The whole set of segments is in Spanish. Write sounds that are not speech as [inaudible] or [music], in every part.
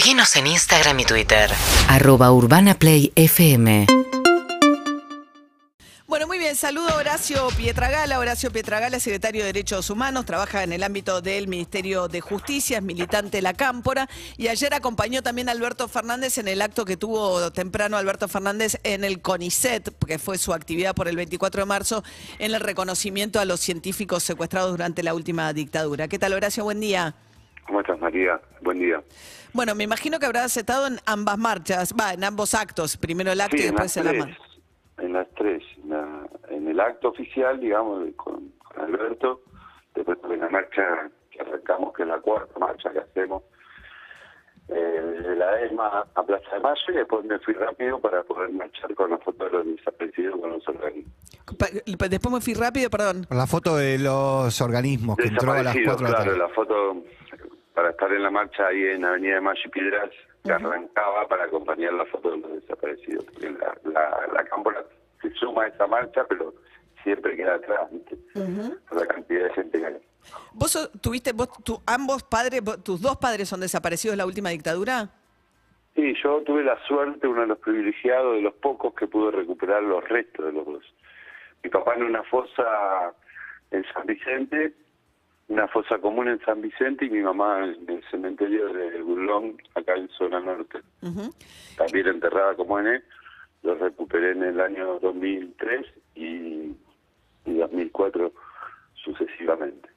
Seguinos en Instagram y Twitter. arroba urbanaplayfm Bueno, muy bien. Saludo a Horacio Pietragala. Horacio Pietragala, secretario de Derechos Humanos, trabaja en el ámbito del Ministerio de Justicia, es militante de la Cámpora. Y ayer acompañó también a Alberto Fernández en el acto que tuvo temprano Alberto Fernández en el CONICET, que fue su actividad por el 24 de marzo, en el reconocimiento a los científicos secuestrados durante la última dictadura. ¿Qué tal, Horacio? Buen día. ¿Cómo estás, María? Buen día. Bueno, me imagino que habrás estado en ambas marchas, va, en ambos actos, primero el acto y en después las el tres. En las tres. En, la- en el acto oficial, digamos, de- con, con Alberto, después en la marcha que arrancamos, que es la cuarta marcha que hacemos, eh, de la ESMA a Plaza de Mayo, y después me fui rápido para poder marchar con la foto de los desaparecidos con los organismos. Pa- Después me fui rápido, perdón. Con la foto de los organismos que entró a las Desaparecidos, 4 de la claro, la foto para estar en la marcha ahí en Avenida de Mayo y Piedras, que arrancaba para acompañar la foto de los desaparecidos. La, la, la cámpora se suma a esa marcha, pero siempre queda atrás. Por la cantidad de gente que hay. ¿Vos tuviste, vos, tu- ambos padres, vos- tus dos padres son desaparecidos en la última dictadura? Sí, yo tuve la suerte, uno de los privilegiados, de los pocos que pude recuperar los restos de los dos. Mi papá en una fosa en San Vicente, una fosa común en San Vicente, y mi mamá en el cementerio de Burlón, acá en zona norte. También enterrada como N, los recuperé en el año 2003 y, y 2004 sucesivamente.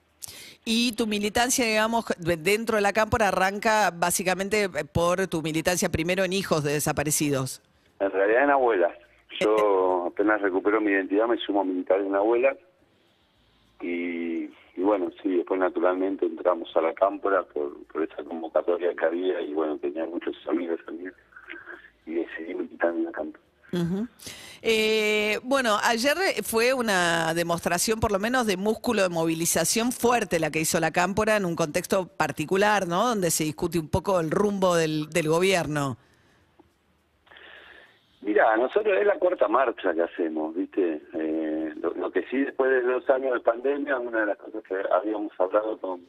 Y tu militancia, digamos, de- dentro de la cámpora arranca básicamente por tu militancia primero en hijos de desaparecidos. En realidad en abuelas. Yo [laughs] apenas recupero mi identidad, me sumo a militar en abuelas. Y, y bueno, sí, después naturalmente entramos a la cámpora por, por esa convocatoria que había y bueno, tenía muchos amigos también. Y decidí en la cámpora. Eh, bueno, ayer fue una demostración por lo menos de músculo de movilización fuerte la que hizo la cámpora en un contexto particular, ¿no? Donde se discute un poco el rumbo del, del gobierno. Mira, nosotros es la cuarta marcha que hacemos, ¿viste? Eh, lo, lo que sí, después de dos años de pandemia, una de las cosas que habíamos hablado con,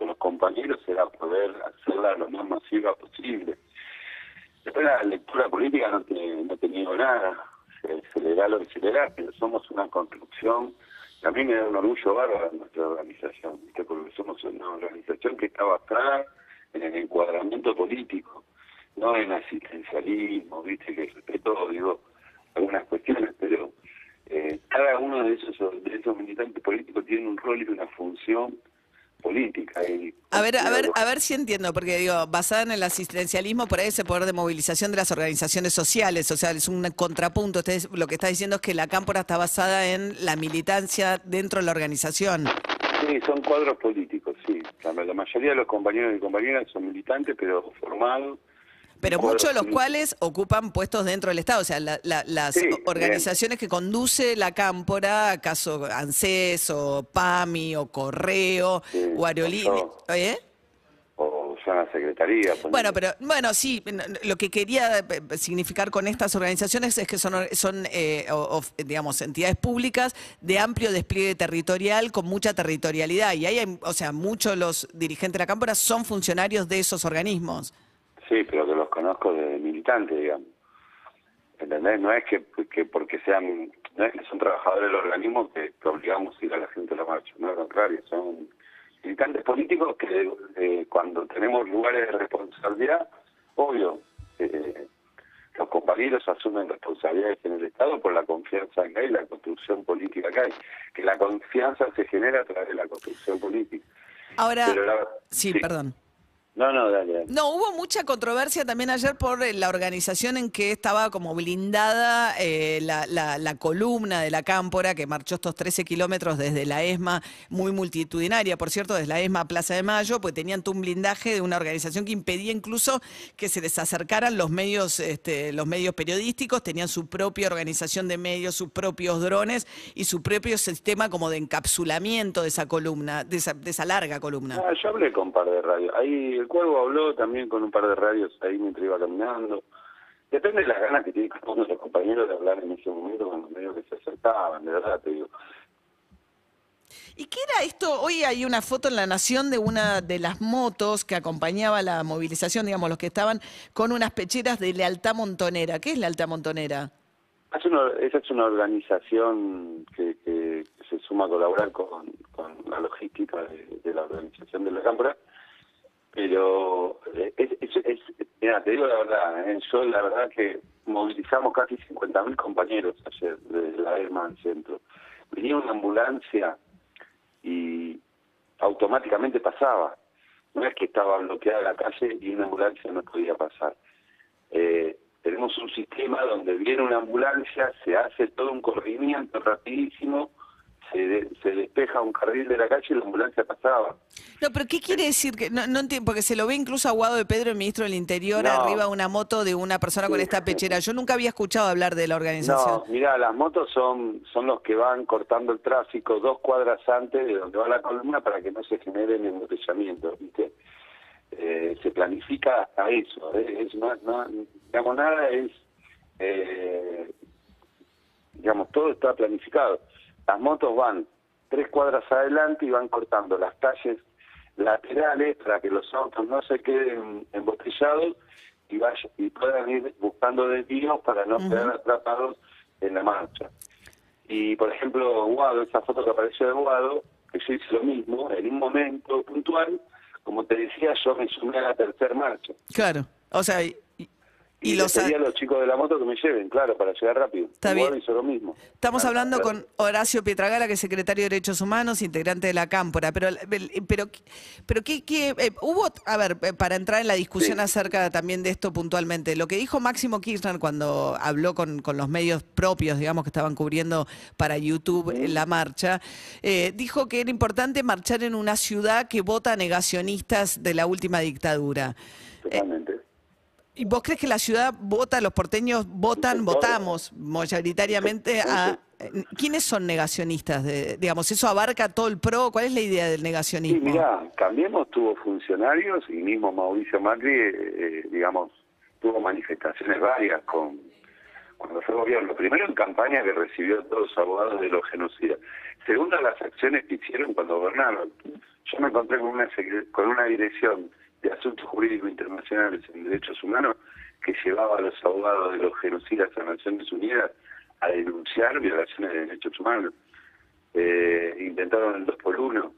los compañeros era poder hacerla lo más masiva posible. Después la lectura política no te, no te niego nada, se, se le da lo que se le da, pero somos una construcción, y a mí me da un orgullo bárbaro nuestra organización, ¿viste? porque somos una organización que está basada en el encuadramiento político no en asistencialismo, viste, que respeto, digo, algunas cuestiones, pero eh, cada uno de esos, de esos militantes políticos tiene un rol y una función política. Y, A ver, a ver, a ver si entiendo, porque digo, basada en el asistencialismo, por ahí ese poder de movilización de las organizaciones sociales, o sea, es un contrapunto. Ustedes lo que está diciendo es que la cámpora está basada en la militancia dentro de la organización. Sí, son cuadros políticos, sí. La, la mayoría de los compañeros y compañeras son militantes, pero formados. Pero muchos de los cuales ocupan puestos dentro del Estado, o sea, la- la- las Sí, organizaciones que conduce la cámpora, caso ANSES o PAMI o Correo Sí, o Aerolínea. o ¿Eh? O son la secretaría. ponele. Bueno, pero bueno, sí, lo que quería eh, significar con estas organizaciones es que son, son eh, o- o, digamos, entidades públicas de amplio despliegue territorial, con mucha territorialidad. Y ahí, hay, o sea, muchos de los dirigentes de la Cámpora son funcionarios de esos organismos. Sí, pero conozco de militantes, digamos. ¿Entendés? No es que, que porque sean, no es que son trabajadores del organismo que, que obligamos a ir a la gente a la marcha, no, al contrario, son militantes políticos que eh, cuando tenemos lugares de responsabilidad, obvio, eh, los compañeros asumen responsabilidades en el Estado por la confianza que hay, la construcción política que hay, que la confianza se genera a través de la construcción política. Ahora, Pero la- sí, sí. perdón. No, no, dale, dale. No, hubo mucha controversia también ayer por eh, la organización en que estaba como blindada eh, la, la- la columna de la Cámpora que marchó estos 13 kilómetros desde la ESMA, muy multitudinaria, por cierto, desde la ESMA a Plaza de Mayo, pues tenían todo un blindaje de una organización que impedía incluso que se les acercaran los medios, este, los medios periodísticos, tenían su propia organización de medios, sus propios drones y su propio sistema como de encapsulamiento de esa columna, de esa, de esa larga columna. Ah, yo hablé con un par de radios. Ahí el Cuervo habló también con un par de radios ahí mientras iba caminando. Depende de las ganas que tienen cada uno de los compañeros de hablar en ese momento con los medios que se acercaban, de verdad te digo. ¿Y qué era esto? Hoy hay una foto en La Nación de una de las motos que acompañaba la movilización, digamos, los que estaban con unas pecheras de lealtad montonera. ¿Qué es lealtad montonera? Es una- esa es una organización que, que se suma a colaborar con, con la logística de, de la organización de la Cámpora, pero eh, es, es- mira, te digo la verdad, eh, yo la verdad que movilizamos casi 50.000 compañeros ayer desde la ESMA al centro. Venía una ambulancia y automáticamente pasaba. No es que estaba bloqueada la calle y una ambulancia no podía pasar. Eh, tenemos un sistema donde viene una ambulancia, se hace todo un corrimiento rapidísimo, se, de- se despeja un carril de la calle y la ambulancia pasaba. No, pero ¿qué quiere decir? que No, no entiendo, porque se lo ve incluso a Guado de Pedro, el ministro del Interior, No. arriba de una moto de una persona con esta pechera. Yo nunca había escuchado hablar de la organización. No, mira, las motos son son los que van cortando el tráfico dos cuadras antes de donde va la columna para que no se generen embotellamientos, ¿viste? Eh, se planifica hasta eso, ¿eh? es no, no, digamos, nada es, eh, digamos, todo está planificado. Las motos van tres cuadras adelante y van cortando las calles laterales para que los autos no se queden embotellados y vaya, y puedan ir buscando desvíos para no quedar atrapados en la marcha. Y por ejemplo, Guado, esa foto que apareció de Guado, que yo hice lo mismo, en un momento puntual, como te decía, yo me sumé a la tercera marcha. Claro. O sea, y, y los a los chicos de la moto que me lleven, claro, para llegar rápido. Está bien. Hizo lo mismo. Estamos hablando claro. con Horacio Pietragala, que es secretario de Derechos Humanos, integrante de la Cámpora. Pero, pero, pero ¿qué, qué, eh, hubo, a ver, eh, para entrar en la discusión Sí. acerca también de esto puntualmente, lo que dijo Máximo Kirchner cuando habló con, con los medios propios, digamos, que estaban cubriendo para YouTube en la marcha, eh, dijo que era importante marchar en una ciudad que vota negacionistas de la última dictadura. Totalmente. ¿Y vos crees que la ciudad vota, los porteños votan, Sí, votamos mayoritariamente a... ¿Quiénes son negacionistas? De, digamos, ¿eso abarca todo el PRO? ¿Cuál es la idea del Sí, negacionismo? mira, Cambiemos tuvo funcionarios y mismo Mauricio Macri, eh, eh, digamos, tuvo manifestaciones varias con cuando fue gobierno. Primero en campaña que recibió a todos los abogados de los genocidas. Segundo, las acciones que hicieron cuando gobernaron. Yo me encontré con una, con una dirección de asuntos jurídicos internacionales en derechos humanos que llevaba a los abogados de los genocidas a Naciones Unidas a denunciar violaciones de derechos humanos. Eh, intentaron el 2 por 1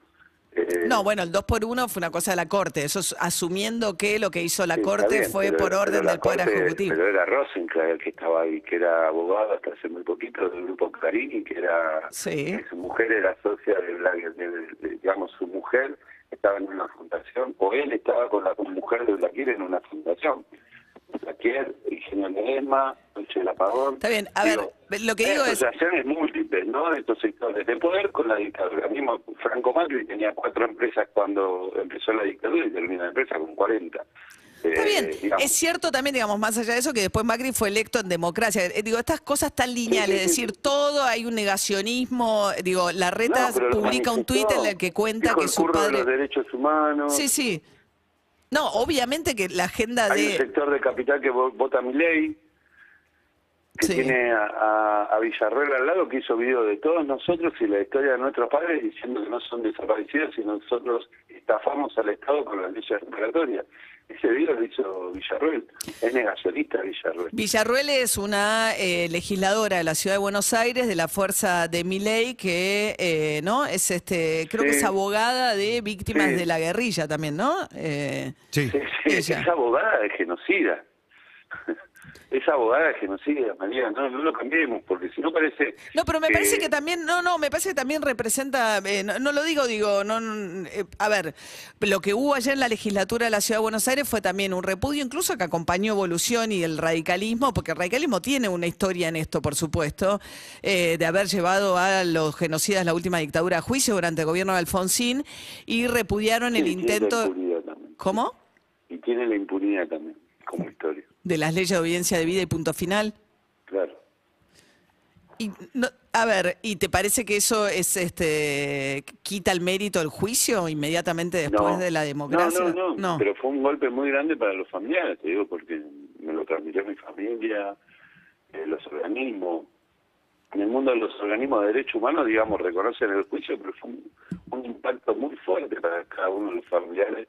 Eh, No, bueno, el 2 por 1 fue una cosa de la Corte. Eso es asumiendo que lo que hizo la Sí, Corte bien, fue pero- por orden del Poder Corte- Ejecutivo. Pero era Rosencrantz el que estaba ahí, que era abogado hasta hace muy poquito del grupo Clarín y que era Sí. que su mujer era socia de- de- de- digamos su mujer estaba en una fundación o él estaba con la mujer de Blaquier en una fundación. Blaquier, Ingenio Ledesma, Noche del Apagón. Está bien, a ver, lo que digo es- asociaciones múltiples, ¿no? De estos sectores de poder con la dictadura. Mismo Franco Macri tenía cuatro empresas cuando empezó la dictadura y terminó la empresa con 40. Está Eh, bien, digamos. es cierto también, digamos, más allá de eso, que después Macri fue electo en democracia. Eh, Digo, estas cosas tan lineales, es decir, todo hay un negacionismo. Digo, la reta No, publica un tuit en el que cuenta que su curro de padre. los derechos humanos. Sí, sí. No, obviamente que la agenda Hay un de. sector de capital que vo- vota mi ley, que Sí. tiene a, a, a Villarreal al lado, que hizo video de todos nosotros y la historia de nuestros padres diciendo que no son desaparecidos y nosotros estafamos al Estado con las leyes reparatorias. Ese video lo hizo Villarreal. Es negacionista Villarreal. Villarruel es una eh, legisladora de la ciudad de Buenos Aires de la fuerza de Miley que eh, no es este creo que es abogada de víctimas Sí. de la guerrilla también, ¿no? Eh, Sí. Sí, sí, Ella. es abogada de genocida. Es abogada de genocida, María. No, no lo cambiemos, porque si no parece. No, pero me parece que también, no, no, me parece que también representa, eh, no, no lo digo, digo, no, eh, a ver, lo que hubo ayer en la legislatura de la Ciudad de Buenos Aires fue también un repudio, incluso que acompañó evolución y el radicalismo, porque el radicalismo tiene una historia en esto, por supuesto, eh, de haber llevado a los genocidas la última dictadura a juicio durante el gobierno de Alfonsín y repudiaron el Sí, tiene intento, la impunidad también. ¿cómo? Y tiene la impunidad también, como historia. De las leyes de obediencia de vida y punto final. Claro. Y no- a ver, ¿y te parece que eso es este quita el mérito del juicio inmediatamente después No. de la democracia? No, no, no, Pero fue un golpe muy grande para los familiares, te digo, porque me lo transmitió mi familia, eh, los organismos. en el mundo de los organismos de derechos humanos, digamos, reconocen el juicio, pero fue un, un impacto muy fuerte para cada uno de los familiares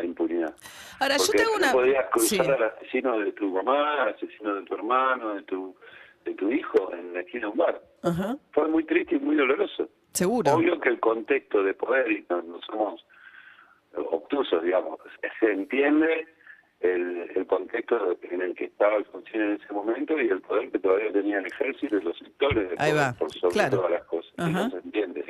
la impunidad. Ahora, yo Porque tengo tú una... podías cruzar Sí. al asesino de tu mamá, al asesino de tu hermano, de tu de tu hijo en la esquina de un bar. Ajá, Fue muy triste y muy doloroso. seguro. Obvio que el contexto de poder, y no, no somos obtusos, digamos, se entiende el, el contexto en el que estaba Alfonsín en ese momento y el poder que todavía tenía el ejército y los sectores de Ahí poder va, por sobre claro. todas las cosas. No se entiende.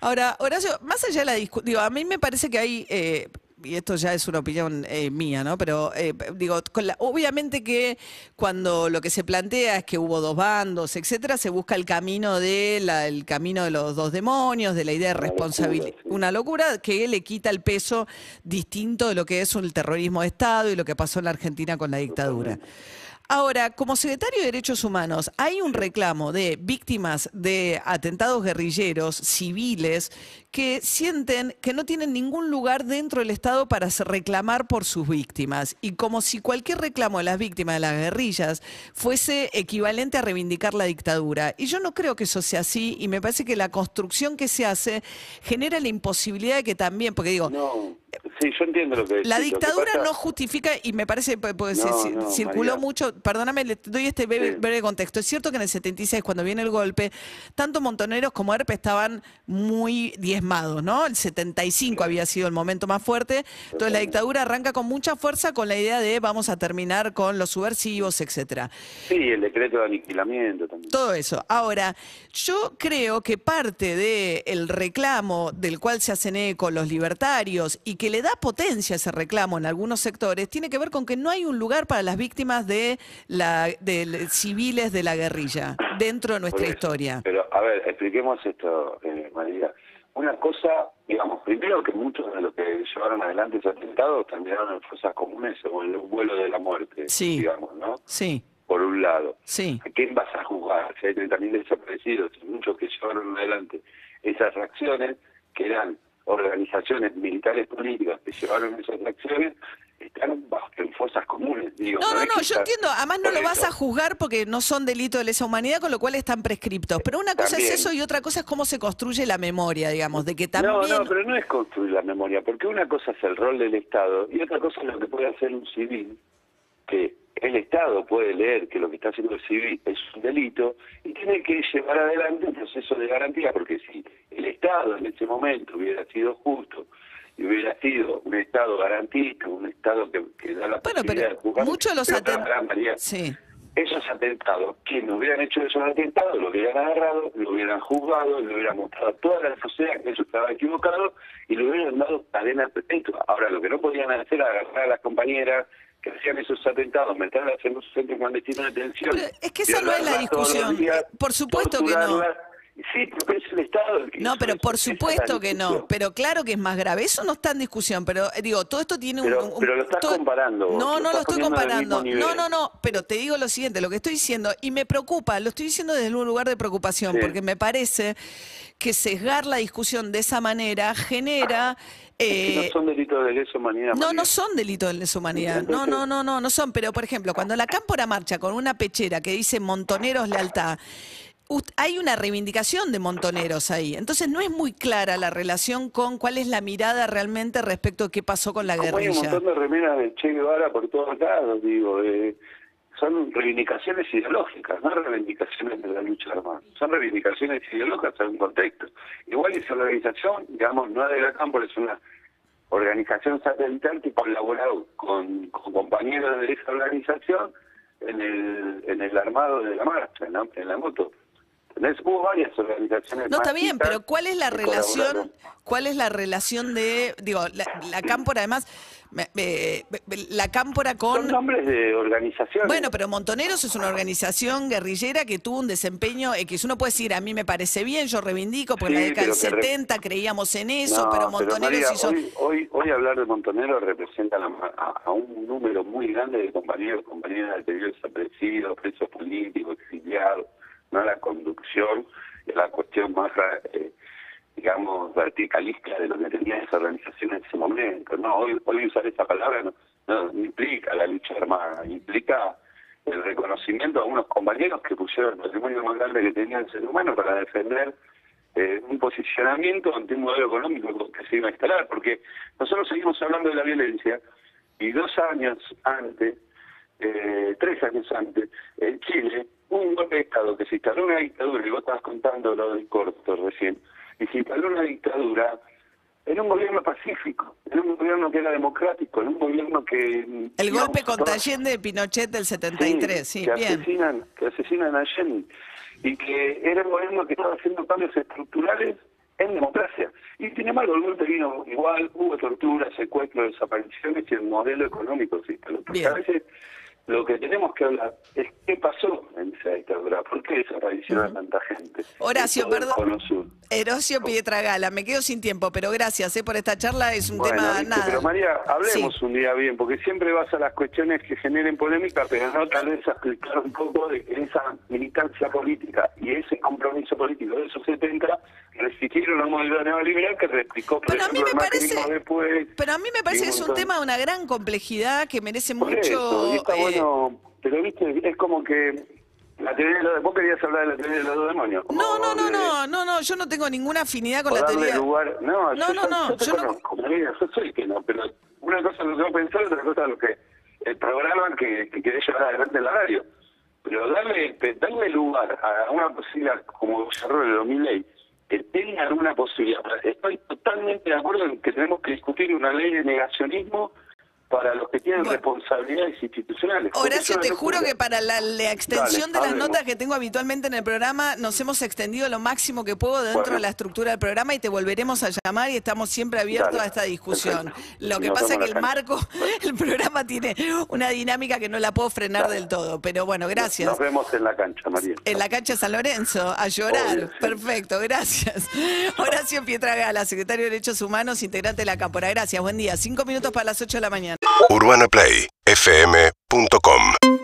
Ahora, Horacio, más allá de la discusión, a mí me parece que hay, eh, y esto ya es una opinión eh, mía, ¿no? Pero eh, digo, con la- obviamente que cuando lo que se plantea es que hubo dos bandos, etcétera, se busca el camino de la, el camino de los dos demonios, de la idea de responsabilidad, sí. una locura que le quita el peso distinto de lo que es el terrorismo de Estado y lo que pasó en la Argentina con la dictadura. Ahora, como secretario de Derechos Humanos, hay un reclamo de víctimas de atentados guerrilleros civiles que sienten que no tienen ningún lugar dentro del Estado para reclamar por sus víctimas. Y como si cualquier reclamo de las víctimas de las guerrillas fuese equivalente a reivindicar la dictadura. Y yo no creo que eso sea así y me parece que la construcción que se hace genera la imposibilidad de que también, porque digo, No, sí, yo entiendo lo que la decís. Dictadura pasa- no justifica, y me parece, pues, pues, No, se- no, circuló María. mucho, perdóname, le doy este breve, Sí. breve contexto. Es cierto que en el 76, cuando viene el golpe, tanto Montoneros como Herpe estaban muy diezmados, ¿no? El 75 había sido el momento más fuerte. Entonces la dictadura arranca con mucha fuerza con la idea de vamos a terminar con los subversivos, etcétera. Sí, el decreto de aniquilamiento también. Todo eso. Ahora, yo creo que parte del reclamo del cual se hacen eco los libertarios y que le da potencia ese reclamo en algunos sectores tiene que ver con que no hay un lugar para las víctimas de la de civiles de la guerrilla dentro de nuestra historia. Pero, a ver, expliquemos esto, eh, María. Una cosa, digamos, primero que muchos de los que llevaron adelante ese atentado terminaron en fosas comunes o en un vuelo de la muerte, Sí. digamos, ¿no? Sí, Por un lado. sí. ¿A quién vas a juzgar? Si hay 30.000 desaparecidos muchos que llevaron adelante esas acciones, que eran organizaciones militares políticas que llevaron esas acciones, están bajo, en fosas comunes. Digo, No, no, no, yo entiendo. Además no lo vas a juzgar porque no son delitos de lesa humanidad, con lo cual están prescriptos. Pero una cosa También. es eso y otra cosa es cómo se construye la memoria, digamos, de que también... No, no, pero no es construir la memoria, porque una cosa es el rol del Estado y otra cosa es lo que puede hacer un civil, que el Estado puede leer que lo que está haciendo el civil es un delito y tiene que llevar adelante un proceso de garantía, porque si el Estado en ese momento hubiera sido justo y hubiera sido un Estado garantista, un Estado que, que da la Bueno, posibilidad pero de muchos los pero, aten- pará, María, Sí. esos atentados, quienes hubieran hecho esos atentados, lo hubieran agarrado, lo hubieran juzgado, le hubieran mostrado a toda la sociedad que eso estaba equivocado y le hubieran dado cadena perpetua. Ahora, lo que no podían hacer era agarrar a las compañeras que hacían esos atentados, meterlas en un centro clandestino de detención. Pero es que esa no es la discusión. días, Por supuesto que no. Sí, porque es el Estado el que No, pero por supuesto que no. Pero claro que es más grave. Eso no está en discusión. Pero eh, digo, todo esto tiene un- Pero- un. pero lo estás todo- comparando vos, No, lo no lo estoy comparando. No, no, no. Pero te digo lo siguiente: lo que estoy diciendo, y me preocupa, lo estoy diciendo desde un lugar de preocupación, Sí. porque me parece que sesgar la discusión de esa manera genera. Es que eh, no son delitos de lesa humanidad. no, no son delitos de lesa humanidad. No, no, no, no, no son. Pero, por ejemplo, cuando la cámpora marcha con una pechera que dice Montoneros Lealtad, hay una reivindicación de Montoneros ahí. Entonces, no es muy clara la relación con cuál es la mirada realmente respecto a qué pasó con la Como hay un guerrilla. montón de remeras de Che Guevara por todos lados, digo, eh, son reivindicaciones ideológicas, no reivindicaciones de la lucha armada, son reivindicaciones ideológicas en un contexto. Igual esa organización, digamos, no es de la campo, es una organización satelital que colaboró con, con compañeros de esa organización en el, en el armado de la marcha, ¿no? en la moto. Hubo varias organizaciones. No, está bien, pero ¿cuál es la relación? ¿Cuál es la relación de, digo, la, la cámpora además, la cámpora con... Son nombres de organizaciones. Bueno, pero Montoneros es una organización guerrillera que tuvo un desempeño X. Uno puede decir, a mí me parece bien, yo reivindico, porque en la década del pero que re- 70 creíamos en eso, No, pero Montoneros hizo... Hoy, hoy, hoy hablar de Montonero representa la a, a un número muy grande de compañeros, compañeras de desaparecidos, presos políticos, exiliados, no la conducción, la cuestión más, eh, digamos, verticalista de lo que tenía esa organización en ese momento. No, hoy, hoy usar esa palabra no, no implica la lucha armada, implica el reconocimiento a unos compañeros que pusieron el patrimonio más grande que tenía el ser humano para defender eh, un posicionamiento ante un modelo económico que se iba a instalar, porque nosotros seguimos hablando de la violencia y dos años antes, eh, tres años antes, en Chile un golpe de Estado que se instaló una dictadura, y vos estabas contando lo del corto recién, y se instaló una dictadura en un gobierno pacífico, en un gobierno que era democrático, en un gobierno que... El digamos, golpe contra Allende de Pinochet del 73, sí, que bien. asesinan, que asesinan a Allende y que era un gobierno que estaba haciendo cambios estructurales en democracia. Y sin embargo el golpe vino igual, hubo tortura, secuestro, desapariciones y el modelo económico se instaló. Porque Bien. a veces lo que tenemos que hablar es qué pasó en esa dictadura, por qué desapareció a tanta gente. Horacio, perdón. Herosio Pietragala, me quedo sin tiempo, pero gracias eh, por esta charla, es un Bueno, tema ¿viste? nada. pero María, hablemos Sí. un día bien, porque siempre vas a las cuestiones que generen polémica, pero no tal vez a explicar un poco de que esa militancia política y ese compromiso político de esos 70 resistieron a un modelo neoliberal que replicó, Pero a mí me parece- después. Pero a mí me parece que es un tema de una gran complejidad que merece Por mucho... eso, y está eh, bueno, pero viste, es como que la teoría de los, vos querías hablar de la teoría de los dos demonios. No, no, no, no, no, no, yo no tengo ninguna afinidad con la teoría. lugar. No, No, yo, no, yo- no, yo te yo no- conozco, María, yo soy que no, pero una cosa es lo que yo pensaba, otra cosa es lo que el programa que, que querés llevar adelante en la radio. Pero darle, darle lugar a una posibilidad como desarrollo de 2000 ley, que tengan una posibilidad. Estoy totalmente de acuerdo en que tenemos que discutir una ley de negacionismo para los que tienen Bueno. responsabilidades institucionales. Horacio, te juro que para la, la extensión Dale, de las notas que tengo habitualmente en el programa, nos hemos extendido lo máximo que puedo dentro Bueno. de la estructura del programa y te volveremos a llamar y estamos siempre abiertos Dale, a esta discusión. perfecto. Lo que Nos pasa es que el marco, [laughs] el programa tiene una dinámica que no la puedo frenar Dale. del todo. Pero bueno, gracias. Nos vemos en la cancha, María. En la cancha San Lorenzo, a llorar. Obvio, sí. Perfecto, gracias. [laughs] Horacio Pietragala, secretario de Derechos Humanos, integrante de la Cámpora. Gracias, buen día. Cinco minutos para las ocho de la mañana. UrbanaPlayFM.com